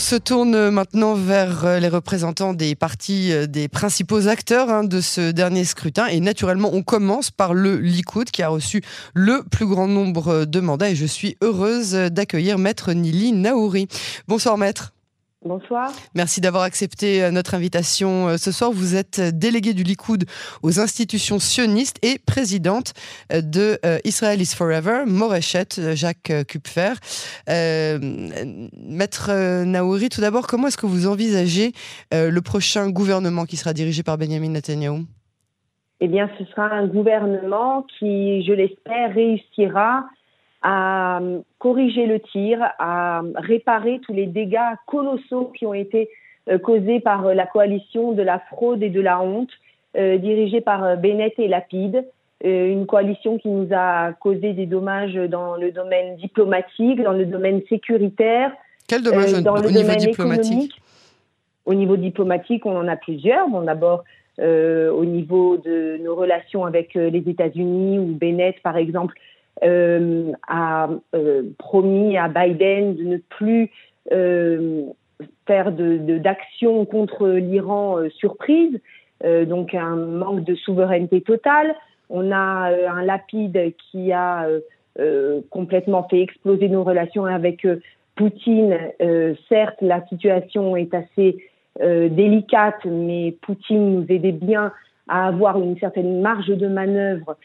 se tourne maintenant vers euh, les représentants des partis, euh, des principaux acteurs hein, de ce dernier scrutin. Et naturellement, on commence par le Likoud qui a reçu le plus grand nombre de mandats. Et je suis heureuse d'accueillir Maître Nili Naouri. Bonsoir Maître. Bonsoir. Merci d'avoir accepté euh, notre invitation euh, ce soir. Vous êtes déléguée du Likoud aux institutions sionistes et présidente euh, de Israel is Forever, Moreshet, Jacques Kupfer. Maître Naouri, tout d'abord, comment est-ce que vous envisagez le prochain gouvernement qui sera dirigé par Benjamin Netanyahu? Eh bien, ce sera un gouvernement qui, je l'espère, réussira à corriger le tir, à réparer tous les dégâts colossaux qui ont été euh, causés par euh, la coalition de la fraude et de la honte, euh, dirigée par Bennett et Lapide, une coalition qui nous a causé des dommages dans le domaine diplomatique, dans le domaine sécuritaire, Quel dommage dans le domaine diplomatique? économique. Au niveau diplomatique, on en a plusieurs. Bon, d'abord, au niveau de nos relations avec les États-Unis, où Bennett, par exemple, euh, a euh, promis à Biden de ne plus euh, faire d'actions de, contre l'Iran surprise, donc un manque de souveraineté totale. On a un lapide qui a complètement fait exploser nos relations avec Poutine. certes, la situation est assez délicate, mais Poutine nous aidait bien à avoir une certaine marge de manœuvre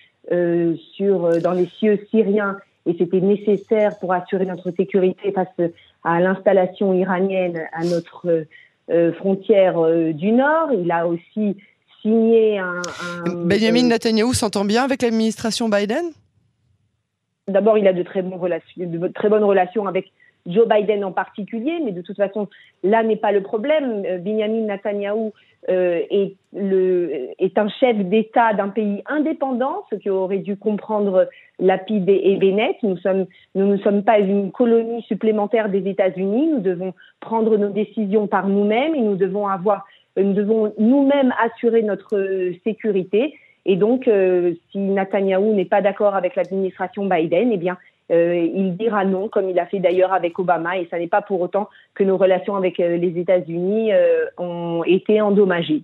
sur, euh, dans les cieux syriens et c'était nécessaire pour assurer notre sécurité face à l'installation iranienne à notre euh, frontière du Nord. Il a aussi signé un... Benjamin Netanyahu s'entend bien avec l'administration Biden? D'abord, il a de très, relations, de très bonnes relations avec Joe Biden en particulier, mais de toute façon, là n'est pas le problème. Euh, Benjamin Netanyahu euh, est, un chef d'État d'un pays indépendant, ce qui aurait dû comprendre Lapide et Bennett. Nous, ne sommes pas une colonie supplémentaire des États-Unis. Nous devons prendre nos décisions par nous-mêmes et nous devons nous-mêmes assurer notre sécurité. Et donc, euh, si Netanyahu n'est pas d'accord avec l'administration Biden, eh bien, euh, il dira non, comme il a fait d'ailleurs avec Obama, et ça n'est pas pour autant que nos relations avec euh, les États-Unis euh, ont été endommagées.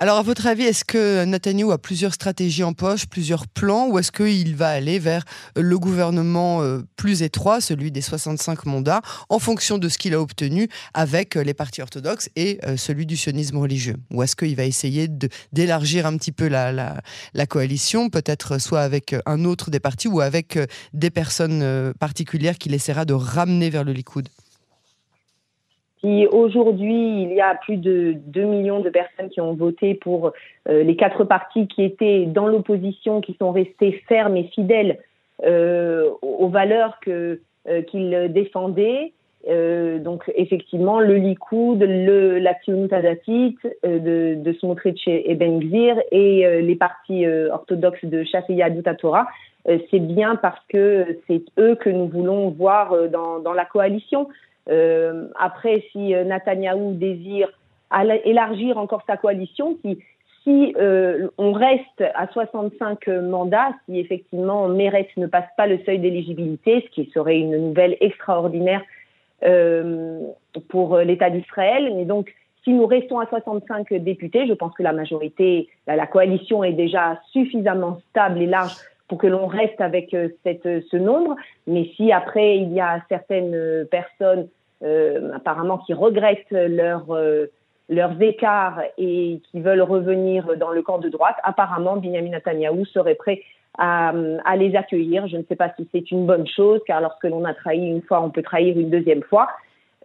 Alors, à votre avis, est-ce que Netanyahu a plusieurs stratégies en poche, plusieurs plans, ou est-ce qu'il va aller vers le gouvernement plus étroit, celui des 65 mandats, en fonction de ce qu'il a obtenu avec les partis orthodoxes et celui du sionisme religieux? Ou est-ce qu'il va essayer d'élargir un petit peu la, la coalition, peut-être soit avec un autre des partis ou avec des personnes particulières qu'il essaiera de ramener vers le Likoud? Si aujourd'hui, il y a plus de 2 millions de personnes qui ont voté pour euh, les quatre partis qui étaient dans l'opposition, qui sont restés fermes et fidèles euh, aux valeurs euh, qu'ils défendaient, donc effectivement le Likoud, le, la Adatit de, de et Ben Gvir et les partis orthodoxes de Shafiya Torah, c'est bien parce que c'est eux que nous voulons voir dans la coalition. Euh, après, si euh, Netanyahou désire élargir encore sa coalition, si, euh, on reste à 65 mandats, si effectivement Meretz ne passe pas le seuil d'éligibilité, ce qui serait une nouvelle extraordinaire pour l'État d'Israël, mais donc si nous restons à 65 députés, je pense que la majorité, la, la coalition est déjà suffisamment stable et large pour que l'on reste avec euh, cette, ce nombre. Mais si après il y a certaines personnes euh, apparemment qui regrettent leur, euh, leurs écarts et qui veulent revenir dans le camp de droite, apparemment Benjamin Netanyahu serait prêt à, les accueillir. Je ne sais pas si c'est une bonne chose, car lorsque l'on a trahi une fois, on peut trahir une deuxième fois.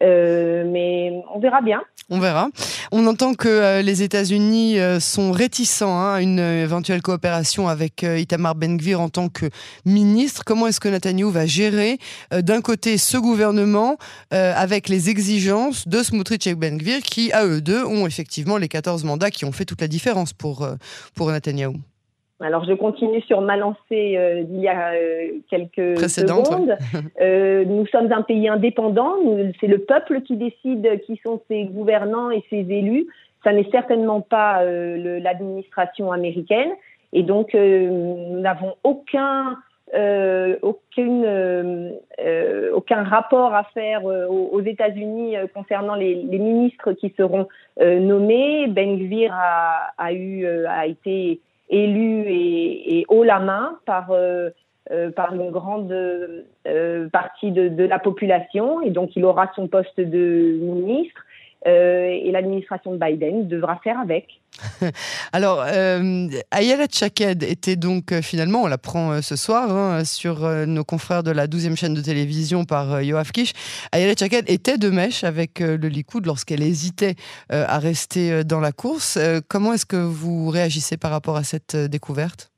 Euh, mais on verra bien. On verra. On entend que euh, les États-Unis euh, sont réticents hein, à une éventuelle coopération avec Itamar Ben-Gvir en tant que ministre. Comment est-ce que Netanyahu va gérer d'un côté ce gouvernement avec les exigences de Smotrich et Ben-Gvir qui, à eux deux, ont effectivement les 14 mandats qui ont fait toute la différence pour, pour Netanyahu? Alors, je continue sur ma lancée euh, d'il y a euh, quelques secondes. Euh, nous sommes un pays indépendant. C'est le peuple qui décide qui sont ses gouvernants et ses élus. Ça n'est certainement pas l'administration américaine. Et donc, nous n'avons aucun euh, aucune, euh, euh, aucun rapport à faire aux, États-Unis concernant les, ministres qui seront nommés. Ben Gvir a, a, eu, a été élu et, et, haut la main par, par une grande partie de, de, la population et donc il aura son poste de ministre. Euh, et l'administration de Biden devra faire avec. Alors, euh, Ayala Chaked était donc euh, finalement, on l'apprend ce soir hein, sur nos confrères de la 12e chaîne de télévision par Yoav Kish, Ayala Chaked était de mèche avec le Likoud lorsqu'elle hésitait à rester dans la course. comment est-ce que vous réagissez par rapport à cette découverte?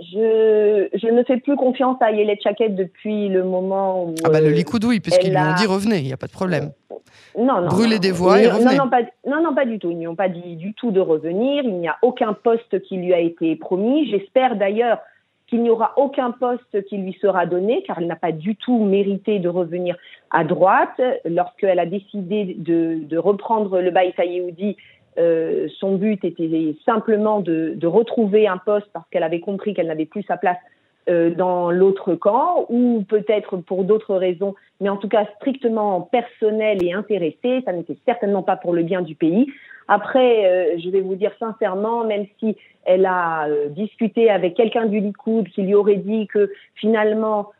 Je, je, ne fais plus confiance à Ayala Chaked depuis le moment où. Ah, bah le Likoud, oui, puisqu'ils lui ont dit revenez, il n'y a pas de problème. Non, non. Brûler des voix et revenir. Non, non, pas, non, non, pas du tout. Ils n'y ont pas dit du tout de revenir. Il n'y a aucun poste qui lui a été promis. J'espère d'ailleurs qu'il n'y aura aucun poste qui lui sera donné, car elle n'a pas du tout mérité de revenir à droite. Lorsqu'elle a décidé de, de reprendre le Baït Yehoudi, euh, son but était simplement de, retrouver un poste parce qu'elle avait compris qu'elle n'avait plus sa place euh, dans l'autre camp, ou peut-être pour d'autres raisons, mais en tout cas strictement personnel et intéressé. Ça n'était certainement pas pour le bien du pays. Après, euh, je vais vous dire sincèrement, même si elle a discuté avec quelqu'un du Likoud qui lui aurait dit que finalement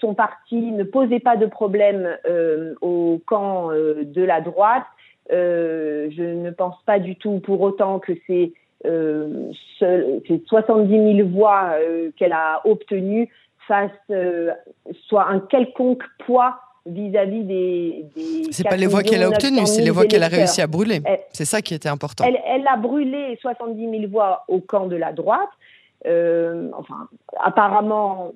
son parti ne posait pas de problème au camp de la droite, je ne pense pas du tout pour autant que euh, ces 70 000 voix euh, qu'elle a obtenues fassent euh, soit un quelconque poids vis-à-vis des. des c'est pas les voix qu'elle a obtenues, c'est les voix qu'elle a réussi à brûler. C'est ça qui était important. Elle, elle, a brûlé 70 000 voix au camp de la droite. Euh, enfin, apparemment,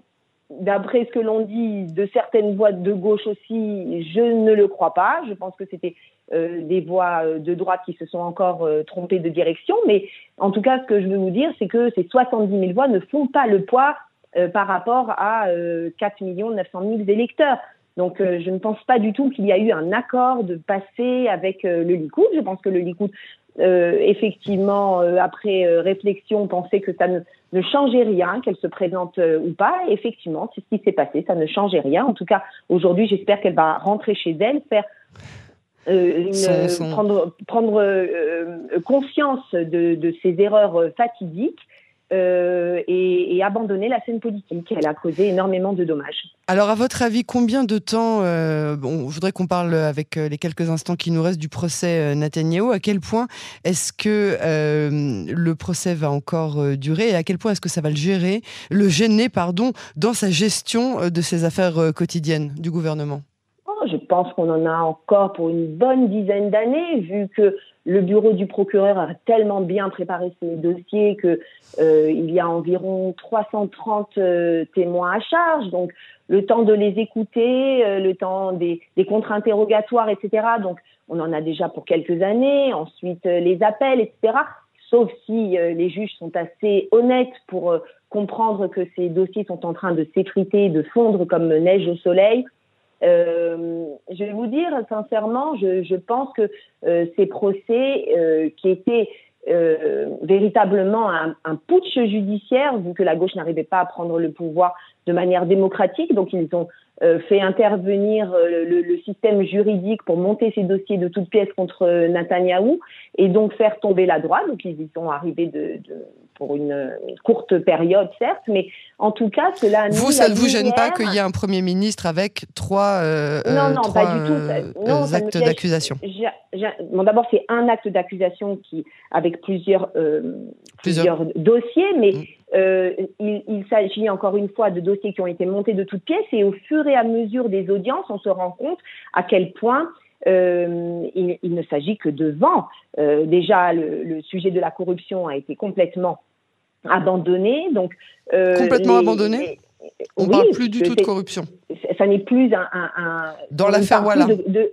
d'après ce que l'on dit de certaines voix de gauche aussi, je ne le crois pas. Je pense que c'était euh, des voix euh, de droite qui se sont encore euh, trompées de direction. Mais en tout cas, ce que je veux vous dire, c'est que ces 70 000 voix ne font pas le poids par rapport à 4 900 000 électeurs. Donc, je ne pense pas du tout qu'il y a eu un accord de passer avec le Likoud. Je pense que le Likoud, effectivement, après réflexion, pensait que ça ne, ne changeait rien, qu'elle se présente ou pas. Et effectivement, c'est ce qui s'est passé. Ça ne changeait rien. En tout cas, aujourd'hui, j'espère qu'elle va rentrer chez elle, faire euh, prendre, prendre euh, conscience de, de, ces erreurs fatidiques euh, et, et, abandonner la scène politique. Elle a causé énormément de dommages. Alors, à votre avis, combien de temps euh, bon, Je voudrais qu'on parle avec les quelques instants qui nous restent du procès Netanyahou. À quel point est-ce que le procès va encore durer et à quel point est-ce que ça va le gérer, le gêner, pardon, dans sa gestion de ses affaires quotidiennes du gouvernement? Je pense qu'on en a encore pour une bonne dizaine d'années, vu que le bureau du procureur a tellement bien préparé ses dossiers que euh, il y a environ 330 euh, témoins à charge. Donc, le temps de les écouter, euh, le temps des, contre-interrogatoires, etc. Donc, on en a déjà pour quelques années. Ensuite, les appels, etc. Sauf si les juges sont assez honnêtes pour comprendre que ces dossiers sont en train de s'effriter, de fondre comme neige au soleil euh, je vais vous dire sincèrement, je, pense que euh, ces procès euh, qui étaient véritablement un, putsch judiciaire, vu que la gauche n'arrivait pas à prendre le pouvoir de manière démocratique, donc ils ont fait intervenir le, système juridique pour monter ces dossiers de toutes pièces contre Netanyahou et donc faire tomber la droite. Donc ils y sont arrivés de pour une, courte période, certes, mais en tout cas, cela. Vous, ça ne vous gêne pas qu'il y ait un Premier ministre avec trois, euh, non, non, trois pas du tout. Euh, actes d'accusation bon, D'abord, c'est un acte d'accusation qui, avec plusieurs, euh, plusieurs. dossiers, mais mm. euh, il, il s'agit encore une fois de dossiers qui ont été montés de toutes pièces et au fur et à mesure des audiences, on se rend compte à quel point euh, il, il, ne s'agit que de vent. Euh, déjà, le, le, sujet de la corruption a été complètement abandonné. Donc, euh, complètement abandonné On ne parle plus du tout de corruption. Ça n'est plus un, un, un Dans l'affaire voilà. De, de,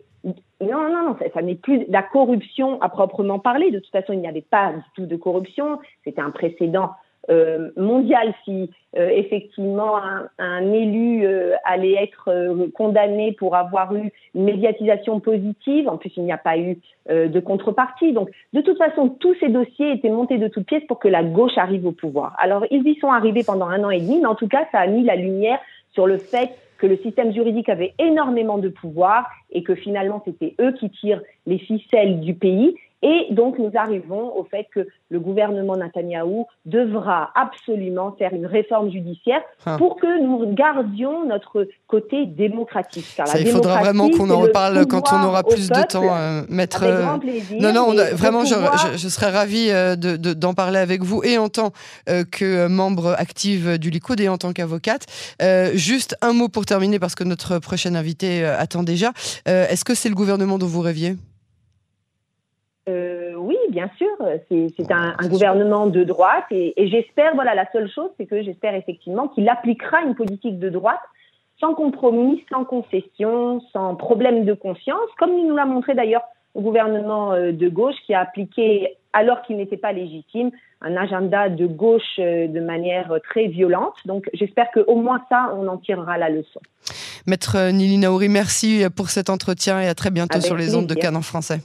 non, non, non, ça, ça n'est plus la corruption à proprement parler. De toute façon, il n'y avait pas du tout de corruption. C'était un précédent euh, mondial si euh, effectivement un, élu euh, allait être condamné pour avoir eu une médiatisation positive. En plus, il n'y a pas eu de contrepartie. Donc, de toute façon, tous ces dossiers étaient montés de toutes pièces pour que la gauche arrive au pouvoir. Alors, ils y sont arrivés pendant un an et demi, mais en tout cas, ça a mis la lumière sur le fait que le système juridique avait énormément de pouvoir et que finalement c'était eux qui tirent les ficelles du pays et donc, nous arrivons au fait que le gouvernement Netanyahou devra absolument faire une réforme judiciaire ah. pour que nous gardions notre côté démocratique. il faudra vraiment qu'on en reparle quand on aura plus de temps, euh, maître. Avec plaisir, non, non, vraiment, je, je, serais ravie euh, d'en parler avec vous et en tant euh, que membre active du Likoud et en tant qu'avocate. juste un mot pour terminer parce que notre prochaine invité attend déjà. Est-ce que c'est le gouvernement dont vous rêviez? euh, bien sûr, c'est un, gouvernement de droite et, j'espère, voilà, la seule chose, c'est que j'espère effectivement qu'il appliquera une politique de droite sans compromis, sans concession, sans problème de conscience, comme il nous l'a montré d'ailleurs au gouvernement euh, de gauche qui a appliqué, alors qu'il n'était pas légitime, un agenda de gauche euh, de manière très violente. Donc j'espère qu'au moins ça, on en tirera la leçon. Maître Nili Naouri, merci pour cet entretien et à très bientôt sur les ondes de Canon français.